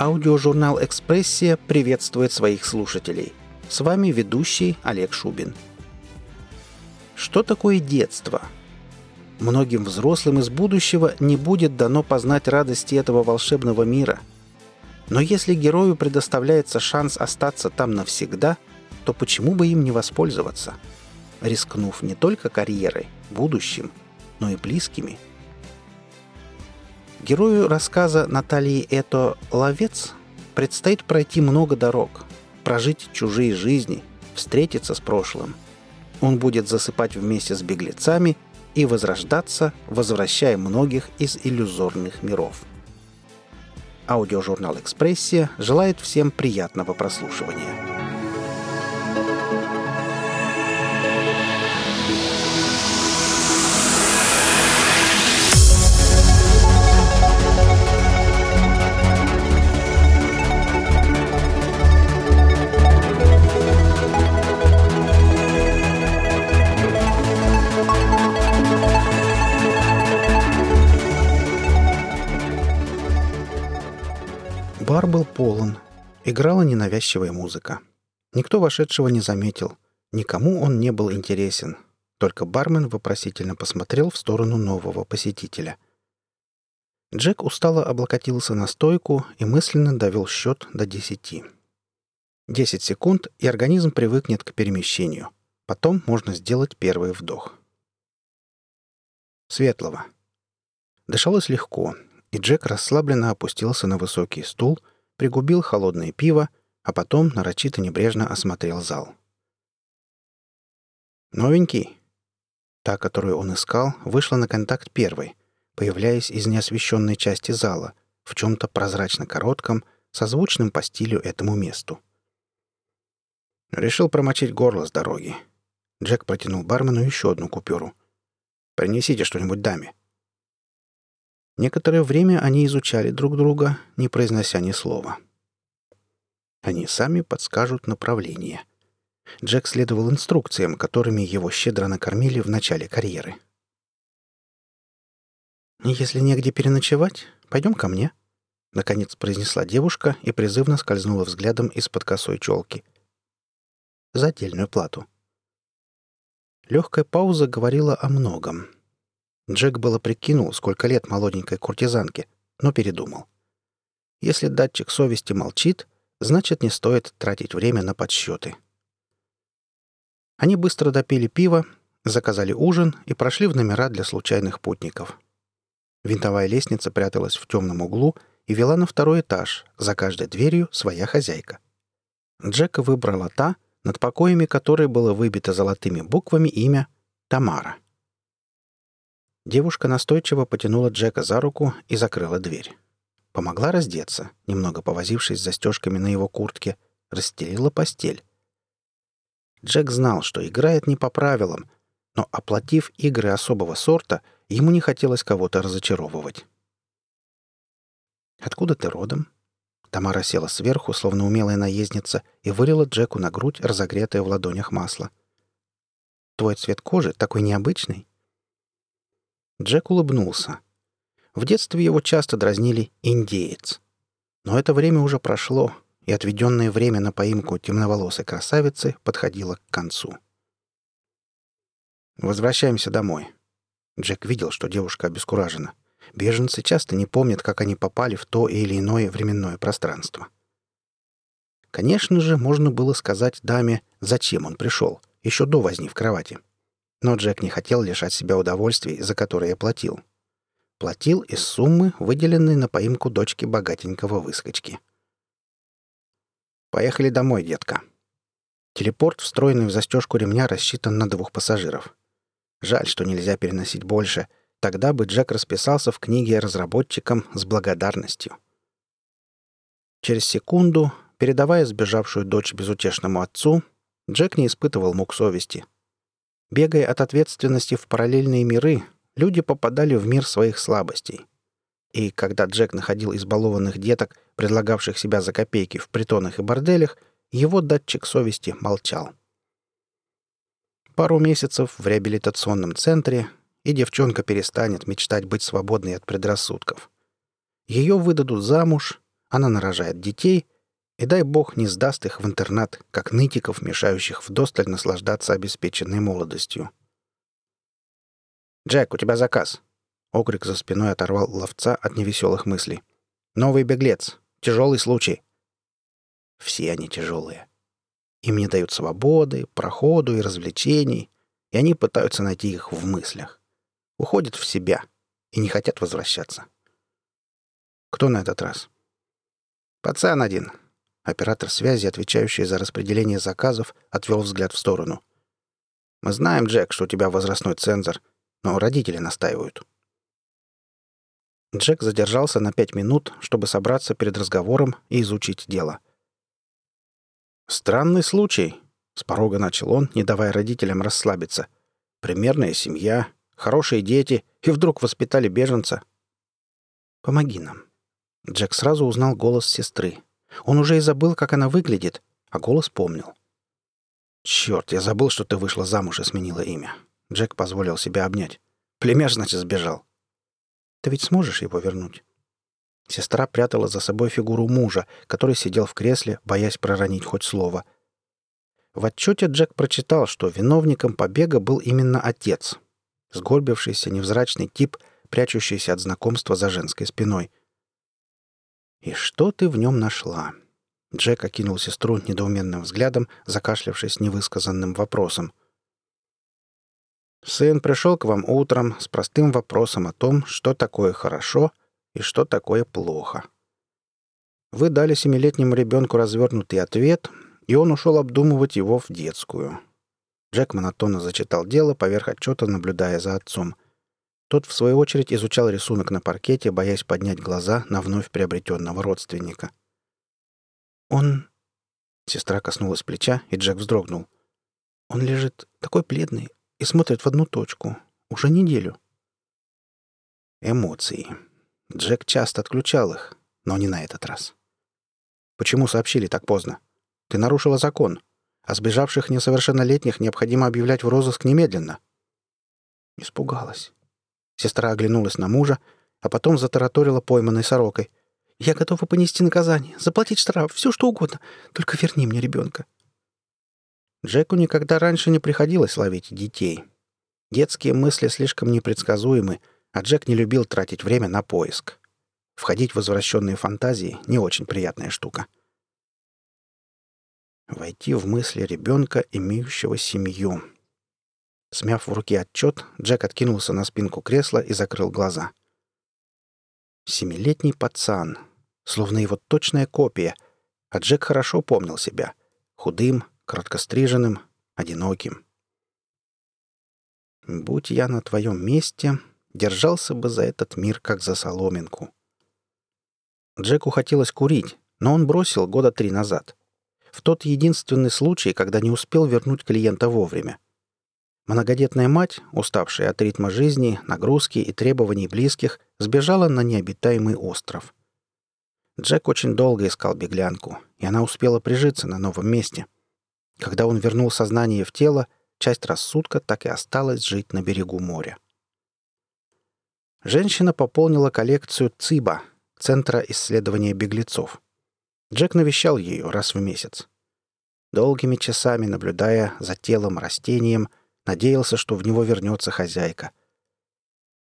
Аудиожурнал «Экспрессия» приветствует своих слушателей. С вами ведущий Олег Шубин. Что такое детство? Многим взрослым из будущего не будет дано познать радости этого волшебного мира. Но если герою предоставляется шанс остаться там навсегда, то почему бы им не воспользоваться? Рискнув не только карьерой, будущим, но и близкими – Герою рассказа Натальи Это «Ловец» предстоит пройти много дорог, прожить чужие жизни, встретиться с прошлым. Он будет засыпать вместе с беглецами и возрождаться, возвращая многих из иллюзорных миров. Аудиожурнал «Экспрессия» желает всем приятного прослушивания. Полон. Играла ненавязчивая музыка. Никто вошедшего не заметил. Никому он не был интересен. Только бармен вопросительно посмотрел в сторону нового посетителя. Джек устало облокотился на стойку и мысленно довел счет до десяти. Десять секунд, и организм привыкнет к перемещению. Потом можно сделать первый вдох. Светлого. Дышалось легко, и Джек расслабленно опустился на высокий стул, пригубил холодное пиво, а потом нарочито небрежно осмотрел зал. «Новенький?» Та, которую он искал, вышла на контакт первой, появляясь из неосвещенной части зала, в чем-то прозрачно-коротком, созвучным по стилю этому месту. Решил промочить горло с дороги. Джек протянул бармену еще одну купюру. «Принесите что-нибудь даме». Некоторое время они изучали друг друга, не произнося ни слова. Они сами подскажут направление. Джек следовал инструкциям, которыми его щедро накормили в начале карьеры. «Если негде переночевать, пойдем ко мне», — наконец произнесла девушка и призывно скользнула взглядом из-под косой челки. «За отдельную плату». Легкая пауза говорила о многом — Джек было прикинул, сколько лет молоденькой куртизанке, но передумал. Если датчик совести молчит, значит, не стоит тратить время на подсчеты. Они быстро допили пиво, заказали ужин и прошли в номера для случайных путников. Винтовая лестница пряталась в темном углу и вела на второй этаж, за каждой дверью своя хозяйка. Джека выбрала та, над покоями которой было выбито золотыми буквами имя Тамара. Девушка настойчиво потянула Джека за руку и закрыла дверь. Помогла раздеться, немного повозившись с застежками на его куртке, расстелила постель. Джек знал, что играет не по правилам, но, оплатив игры особого сорта, ему не хотелось кого-то разочаровывать. «Откуда ты родом?» Тамара села сверху, словно умелая наездница, и вылила Джеку на грудь разогретое в ладонях масло. «Твой цвет кожи такой необычный. Джек улыбнулся. В детстве его часто дразнили «индеец». Но это время уже прошло, и отведенное время на поимку темноволосой красавицы подходило к концу. «Возвращаемся домой». Джек видел, что девушка обескуражена. Беженцы часто не помнят, как они попали в то или иное временное пространство. Конечно же, можно было сказать даме, зачем он пришел, еще до возни в кровати. — но Джек не хотел лишать себя удовольствий, за которые платил. Платил из суммы, выделенной на поимку дочки богатенького выскочки. «Поехали домой, детка». Телепорт, встроенный в застежку ремня, рассчитан на двух пассажиров. Жаль, что нельзя переносить больше. Тогда бы Джек расписался в книге разработчикам с благодарностью. Через секунду, передавая сбежавшую дочь безутешному отцу, Джек не испытывал мук совести — Бегая от ответственности в параллельные миры, люди попадали в мир своих слабостей. И когда Джек находил избалованных деток, предлагавших себя за копейки в притонах и борделях, его датчик совести молчал. Пару месяцев в реабилитационном центре, и девчонка перестанет мечтать быть свободной от предрассудков. Ее выдадут замуж, Она нарожает детей, и дай бог не сдаст их в интернат, как нытиков, мешающих вдосталь наслаждаться обеспеченной молодостью. «Джек, у тебя заказ!» Окрик за спиной оторвал ловца от невеселых мыслей. «Новый беглец. Тяжелый случай». Все они тяжелые. Им не дают свободы, проходу и развлечений, и они пытаются найти их в мыслях. Уходят в себя и не хотят возвращаться. Кто на этот раз? Пацан один. Оператор связи, отвечающий за распределение заказов, отвел взгляд в сторону. Мы знаем, Джек, что у тебя возрастной цензор, но родители настаивают. Джек задержался на пять минут, чтобы собраться перед разговором и изучить дело — «Странный случай», — с порога начал он, не давая родителям расслабиться. «Примерная семья, хорошие дети, и вдруг воспитали беженца». «Помоги нам». Джек сразу узнал голос сестры. Он уже и забыл, как она выглядит, а голос помнил. «Черт, я забыл, что ты вышла замуж и сменила имя». Джек позволил себя обнять. «Племяш, значит, сбежал». «Ты ведь сможешь его вернуть?» Сестра прятала за собой фигуру мужа, который сидел в кресле, боясь проронить хоть слово. В отчете Джек прочитал, что виновником побега был именно отец. Сгорбившийся невзрачный тип, прячущийся от знакомства за женской спиной. «И что ты в нем нашла?» Джек окинул сестру недоуменным взглядом, закашлявшись невысказанным вопросом. «Сын пришел к вам утром с простым вопросом о том, что такое хорошо и что такое плохо. Вы дали семилетнему ребенку развернутый ответ, и он ушел обдумывать его в детскую. Джек монотонно зачитал дело поверх отчета, наблюдая за отцом. Тот, в свою очередь, изучал рисунок на паркете, боясь поднять глаза на вновь приобретенного родственника. «Он...» Сестра коснулась плеча, и Джек вздрогнул. «Он лежит такой бледный и смотрит в одну точку. Уже неделю». Эмоции. Джек часто отключал их, но не на этот раз. «Почему сообщили так поздно? Ты нарушила закон. А сбежавших несовершеннолетних необходимо объявлять в розыск немедленно». Испугалась. Сестра оглянулась на мужа, а потом затараторила пойманной сорокой. «Я готова понести наказание, заплатить штраф, все что угодно, только верни мне ребенка». Джеку никогда раньше не приходилось ловить детей. Детские мысли слишком непредсказуемы, а Джек не любил тратить время на поиск. Входить в возвращенные фантазии — не очень приятная штука. Войти в мысли ребенка, имеющего семью. Смяв в руке отчет, Джек откинулся на спинку кресла и закрыл глаза. Семилетний пацан, словно его точная копия, а Джек хорошо помнил себя. Худым, короткостриженным, одиноким. «Будь я на твоем месте, держался бы за этот мир, как за соломинку. Джеку хотелось курить, но он бросил года три назад. В тот единственный случай, когда не успел вернуть клиента вовремя. Многодетная мать, уставшая от ритма жизни, нагрузки и требований близких, сбежала на необитаемый остров. Джек очень долго искал беглянку, и она успела прижиться на новом месте. Когда он вернул сознание в тело, часть рассудка так и осталась жить на берегу моря. Женщина пополнила коллекцию ЦИБА, Центра исследования беглецов. Джек навещал ее раз в месяц. Долгими часами, наблюдая за телом растением, надеялся, что в него вернется хозяйка.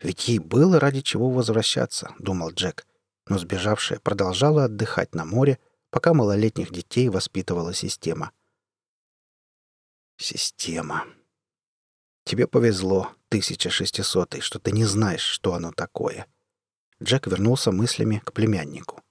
«Ведь ей было ради чего возвращаться», — думал Джек, но сбежавшая продолжала отдыхать на море, пока малолетних детей воспитывала система. Система. Тебе повезло, 1600 что ты не знаешь, что оно такое. Джек вернулся мыслями к племяннику.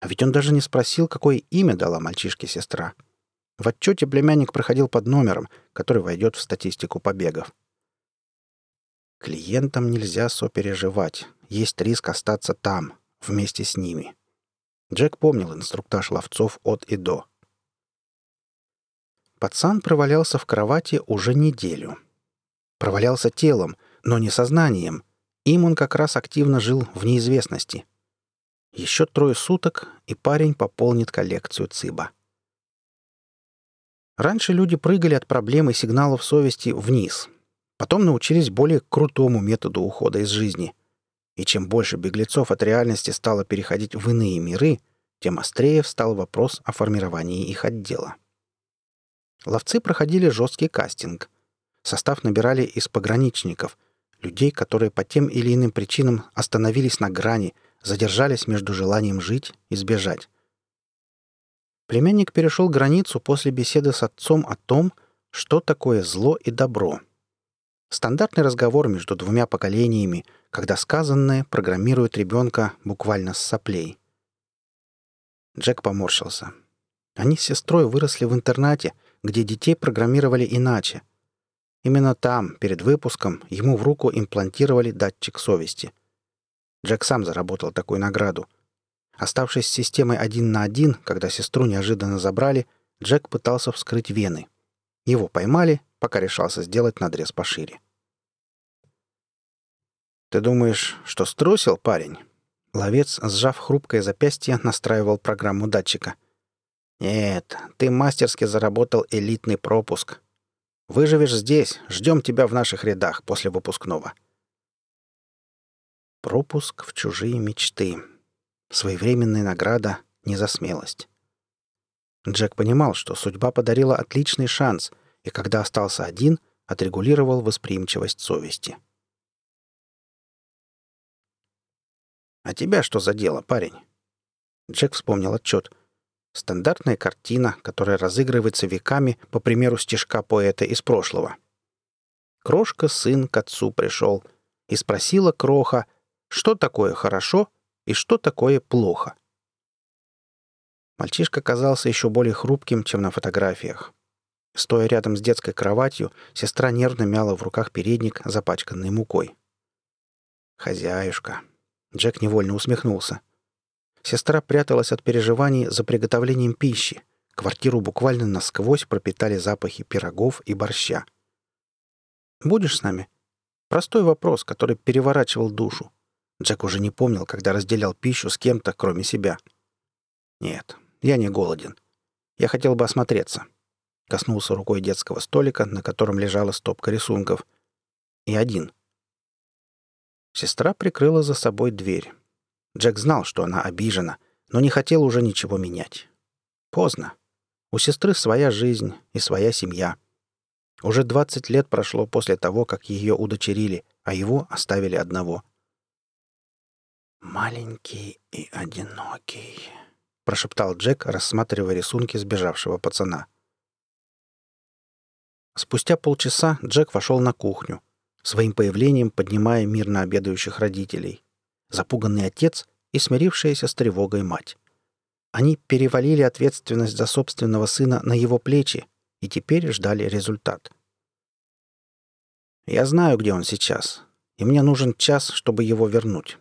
А ведь он даже не спросил, какое имя дала мальчишке сестра. В отчете племянник проходил под номером, который войдет в статистику побегов. Клиентам нельзя сопереживать. Есть риск остаться там, вместе с ними. Джек помнил инструктаж ловцов от и до. Пацан провалялся в кровати уже неделю — Провалялся телом, но не сознанием. Им он как раз активно жил в неизвестности. Еще трое суток, и парень пополнит коллекцию ЦИБа. Раньше люди прыгали от проблем и сигналов совести вниз. Потом научились более крутому методу ухода из жизни. И чем больше беглецов от реальности стало переходить в иные миры, тем острее встал вопрос о формировании их отдела. Ловцы проходили жесткий кастинг. Состав набирали из пограничников, людей, которые по тем или иным причинам остановились на грани, задержались между желанием жить и сбежать. Племянник перешел границу после беседы с отцом о том, что такое зло и добро. Стандартный разговор между двумя поколениями, когда сказанное программирует ребенка буквально с соплей. Джек поморщился. Они с сестрой выросли в интернате, где детей программировали иначе. Именно там, перед выпуском, ему в руку имплантировали датчик совести. Джек сам заработал такую награду — Оставшись с системой один на один, когда сестру неожиданно забрали, Джек пытался вскрыть вены. Его поймали, пока решался сделать надрез пошире. «Ты думаешь, что струсил, парень?» Ловец, сжав хрупкое запястье, настраивал программу датчика. «Нет, ты мастерски заработал элитный пропуск. Выживешь здесь, ждем тебя в наших рядах после выпускного». Пропуск в чужие мечты. Своевременная награда не за смелость. Джек понимал, что судьба подарила отличный шанс, и когда остался один, отрегулировал восприимчивость совести. «А тебя что за дело, парень?» Джек вспомнил отчет. Стандартная картина, которая разыгрывается веками по примеру стишка поэта из прошлого. Крошка сын к отцу пришел и спросила Кроха, что такое хорошо и что такое плохо. Мальчишка казался еще более хрупким, чем на фотографиях. Стоя рядом с детской кроватью, сестра нервно мяла в руках передник, запачканный мукой. «Хозяюшка». Джек невольно усмехнулся. Сестра пряталась от переживаний за приготовлением пищи. Квартиру буквально насквозь пропитали запахи пирогов и борща. «Будешь с нами?» Простой вопрос, который переворачивал душу. Джек уже не помнил, когда разделял пищу с кем-то, кроме себя. «Нет, я не голоден. Я хотел бы осмотреться». Коснулся рукой детского столика, на котором лежала стопка рисунков. И один. Сестра прикрыла за собой дверь. Джек знал, что она обижена, но не хотел уже ничего менять. Поздно. У сестры своя жизнь и своя семья. Уже 20 лет прошло после того, как ее удочерили, а его оставили одного — «Маленький и одинокий», — прошептал Джек, рассматривая рисунки сбежавшего пацана. Спустя полчаса Джек вошел на кухню, своим появлением поднимая мирно обедающих родителей, запуганный отец и смирившаяся с тревогой мать. Они перевалили ответственность за собственного сына на его плечи и теперь ждали результат. «Я знаю, где он сейчас, и мне нужен час, чтобы его вернуть.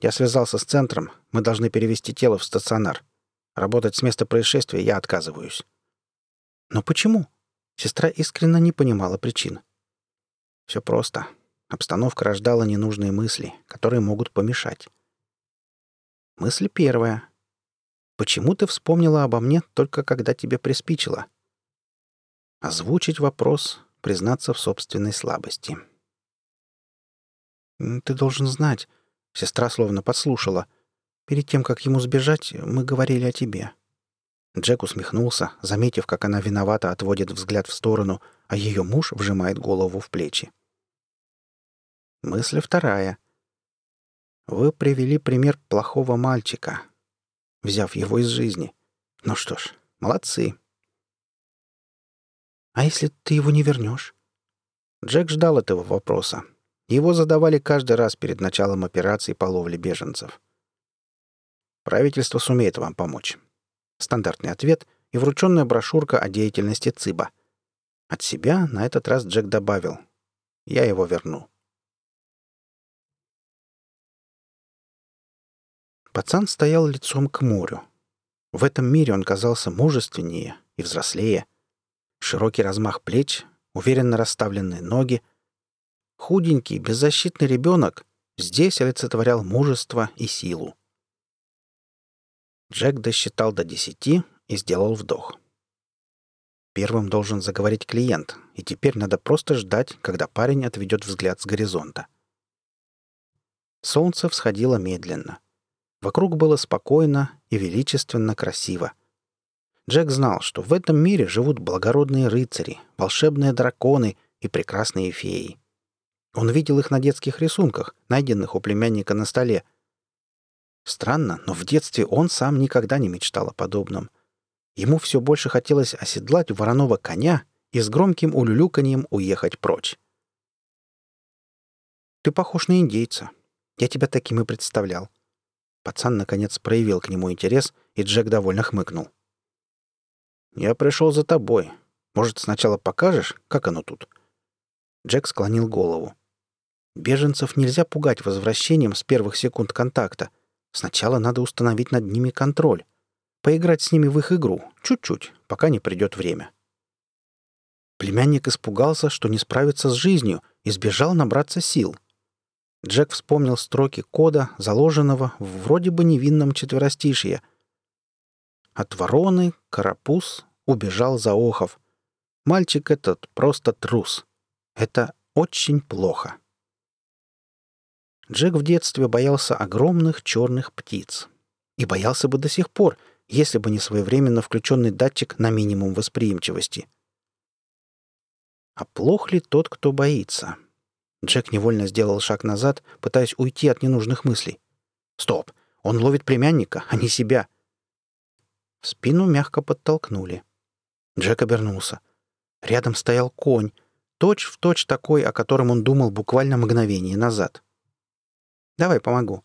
Я связался с центром. Мы должны перевести тело в стационар. Работать с места происшествия я отказываюсь. Но почему? Сестра искренне не понимала причин. Все просто. Обстановка рождала ненужные мысли, которые могут помешать. Мысль первая. Почему ты вспомнила обо мне только когда тебе приспичило? Озвучить вопрос, признаться в собственной слабости. Ты должен знать, Сестра словно подслушала. «Перед тем, как ему сбежать, мы говорили о тебе». Джек усмехнулся, заметив, как она виновато отводит взгляд в сторону, а ее муж вжимает голову в плечи. Мысль вторая. Вы привели пример плохого мальчика, взяв его из жизни. Ну что ж, молодцы. А если ты его не вернешь? Джек ждал этого вопроса, его задавали каждый раз перед началом операции по ловле беженцев. Правительство сумеет вам помочь. Стандартный ответ и врученная брошюрка о деятельности ЦИБа. От себя на этот раз Джек добавил. Я его верну. Пацан стоял лицом к морю. В этом мире он казался мужественнее и взрослее. Широкий размах плеч, уверенно расставленные ноги — Худенький, беззащитный ребенок здесь олицетворял мужество и силу. Джек досчитал до десяти и сделал вдох. Первым должен заговорить клиент, и теперь надо просто ждать, когда парень отведет взгляд с горизонта. Солнце всходило медленно. Вокруг было спокойно и величественно красиво. Джек знал, что в этом мире живут благородные рыцари, волшебные драконы и прекрасные феи. Он видел их на детских рисунках, найденных у племянника на столе. Странно, но в детстве он сам никогда не мечтал о подобном. Ему все больше хотелось оседлать вороного коня и с громким улюлюканьем уехать прочь. «Ты похож на индейца. Я тебя таким и представлял». Пацан, наконец, проявил к нему интерес, и Джек довольно хмыкнул. «Я пришел за тобой. Может, сначала покажешь, как оно тут?» Джек склонил голову. Беженцев нельзя пугать возвращением с первых секунд контакта. Сначала надо установить над ними контроль. Поиграть с ними в их игру, чуть-чуть, пока не придет время. Племянник испугался, что не справится с жизнью, и сбежал набраться сил. Джек вспомнил строки кода, заложенного в вроде бы невинном четверостишье. От вороны карапуз убежал за охов. Мальчик этот просто трус. Это очень плохо. Джек в детстве боялся огромных черных птиц. И боялся бы до сих пор, если бы не своевременно включенный датчик на минимум восприимчивости. А плох ли тот, кто боится? Джек невольно сделал шаг назад, пытаясь уйти от ненужных мыслей. Стоп! Он ловит племянника, а не себя. В спину мягко подтолкнули. Джек обернулся. Рядом стоял конь, точь в точь такой, о котором он думал буквально мгновение назад. Давай помогу».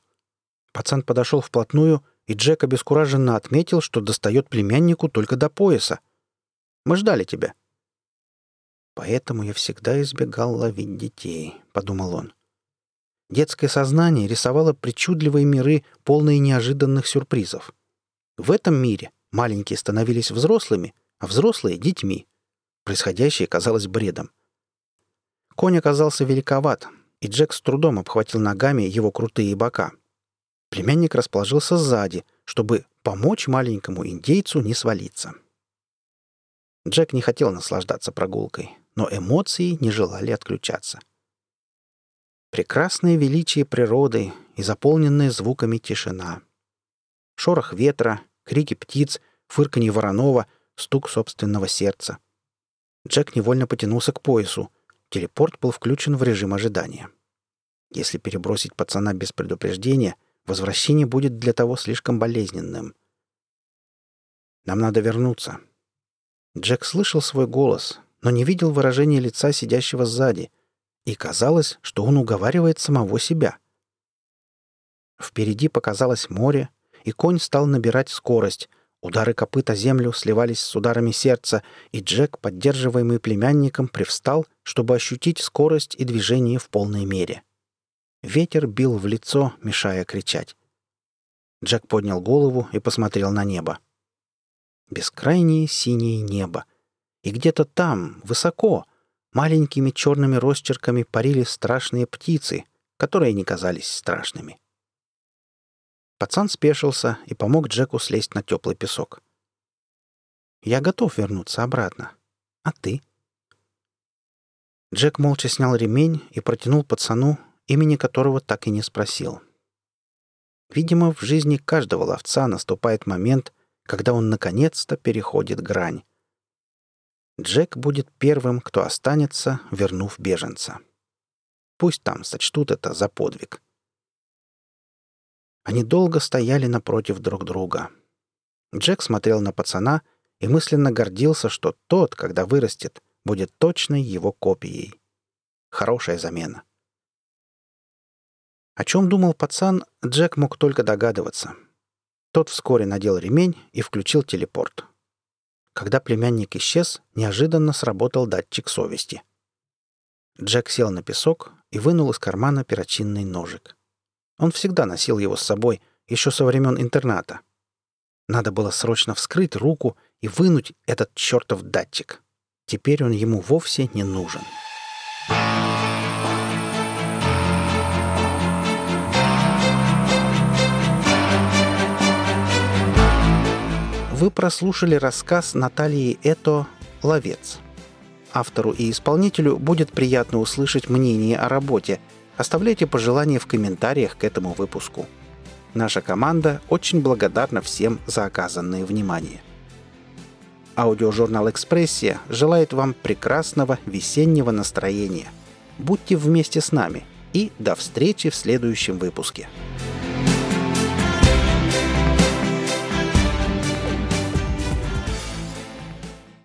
Пацан подошел вплотную, и Джек обескураженно отметил, что достает племяннику только до пояса. «Мы ждали тебя». «Поэтому я всегда избегал ловить детей», — подумал он. Детское сознание рисовало причудливые миры, полные неожиданных сюрпризов. В этом мире маленькие становились взрослыми, а взрослые — детьми. Происходящее казалось бредом. Конь оказался великоват, и Джек с трудом обхватил ногами его крутые бока. Племянник расположился сзади, чтобы помочь маленькому индейцу не свалиться. Джек не хотел наслаждаться прогулкой, но эмоции не желали отключаться. Прекрасное величие природы и заполненная звуками тишина. Шорох ветра, крики птиц, фырканье воронова, стук собственного сердца. Джек невольно потянулся к поясу — Телепорт был включен в режим ожидания. Если перебросить пацана без предупреждения, возвращение будет для того слишком болезненным. «Нам надо вернуться». Джек слышал свой голос, но не видел выражения лица сидящего сзади, и казалось, что он уговаривает самого себя. Впереди показалось море, и конь стал набирать скорость — Удары копыта землю сливались с ударами сердца, и Джек, поддерживаемый племянником, привстал, чтобы ощутить скорость и движение в полной мере. Ветер бил в лицо, мешая кричать. Джек поднял голову и посмотрел на небо. Бескрайнее синее небо. И где-то там, высоко, маленькими черными росчерками парили страшные птицы, которые не казались страшными. Пацан спешился и помог Джеку слезть на теплый песок. «Я готов вернуться обратно. А ты?» Джек молча снял ремень и протянул пацану, имени которого так и не спросил. Видимо, в жизни каждого ловца наступает момент, когда он наконец-то переходит грань. Джек будет первым, кто останется, вернув беженца. Пусть там сочтут это за подвиг. Они долго стояли напротив друг друга. Джек смотрел на пацана и мысленно гордился, что тот, когда вырастет, будет точной его копией. Хорошая замена. О чем думал пацан, Джек мог только догадываться. Тот вскоре надел ремень и включил телепорт. Когда племянник исчез, неожиданно сработал датчик совести. Джек сел на песок и вынул из кармана перочинный ножик. Он всегда носил его с собой, еще со времен интерната. Надо было срочно вскрыть руку и вынуть этот чертов датчик. Теперь он ему вовсе не нужен. Вы прослушали рассказ Натальи Это «Ловец». Автору и исполнителю будет приятно услышать мнение о работе – Оставляйте пожелания в комментариях к этому выпуску. Наша команда очень благодарна всем за оказанное внимание. Аудиожурнал «Экспрессия» желает вам прекрасного весеннего настроения. Будьте вместе с нами и до встречи в следующем выпуске.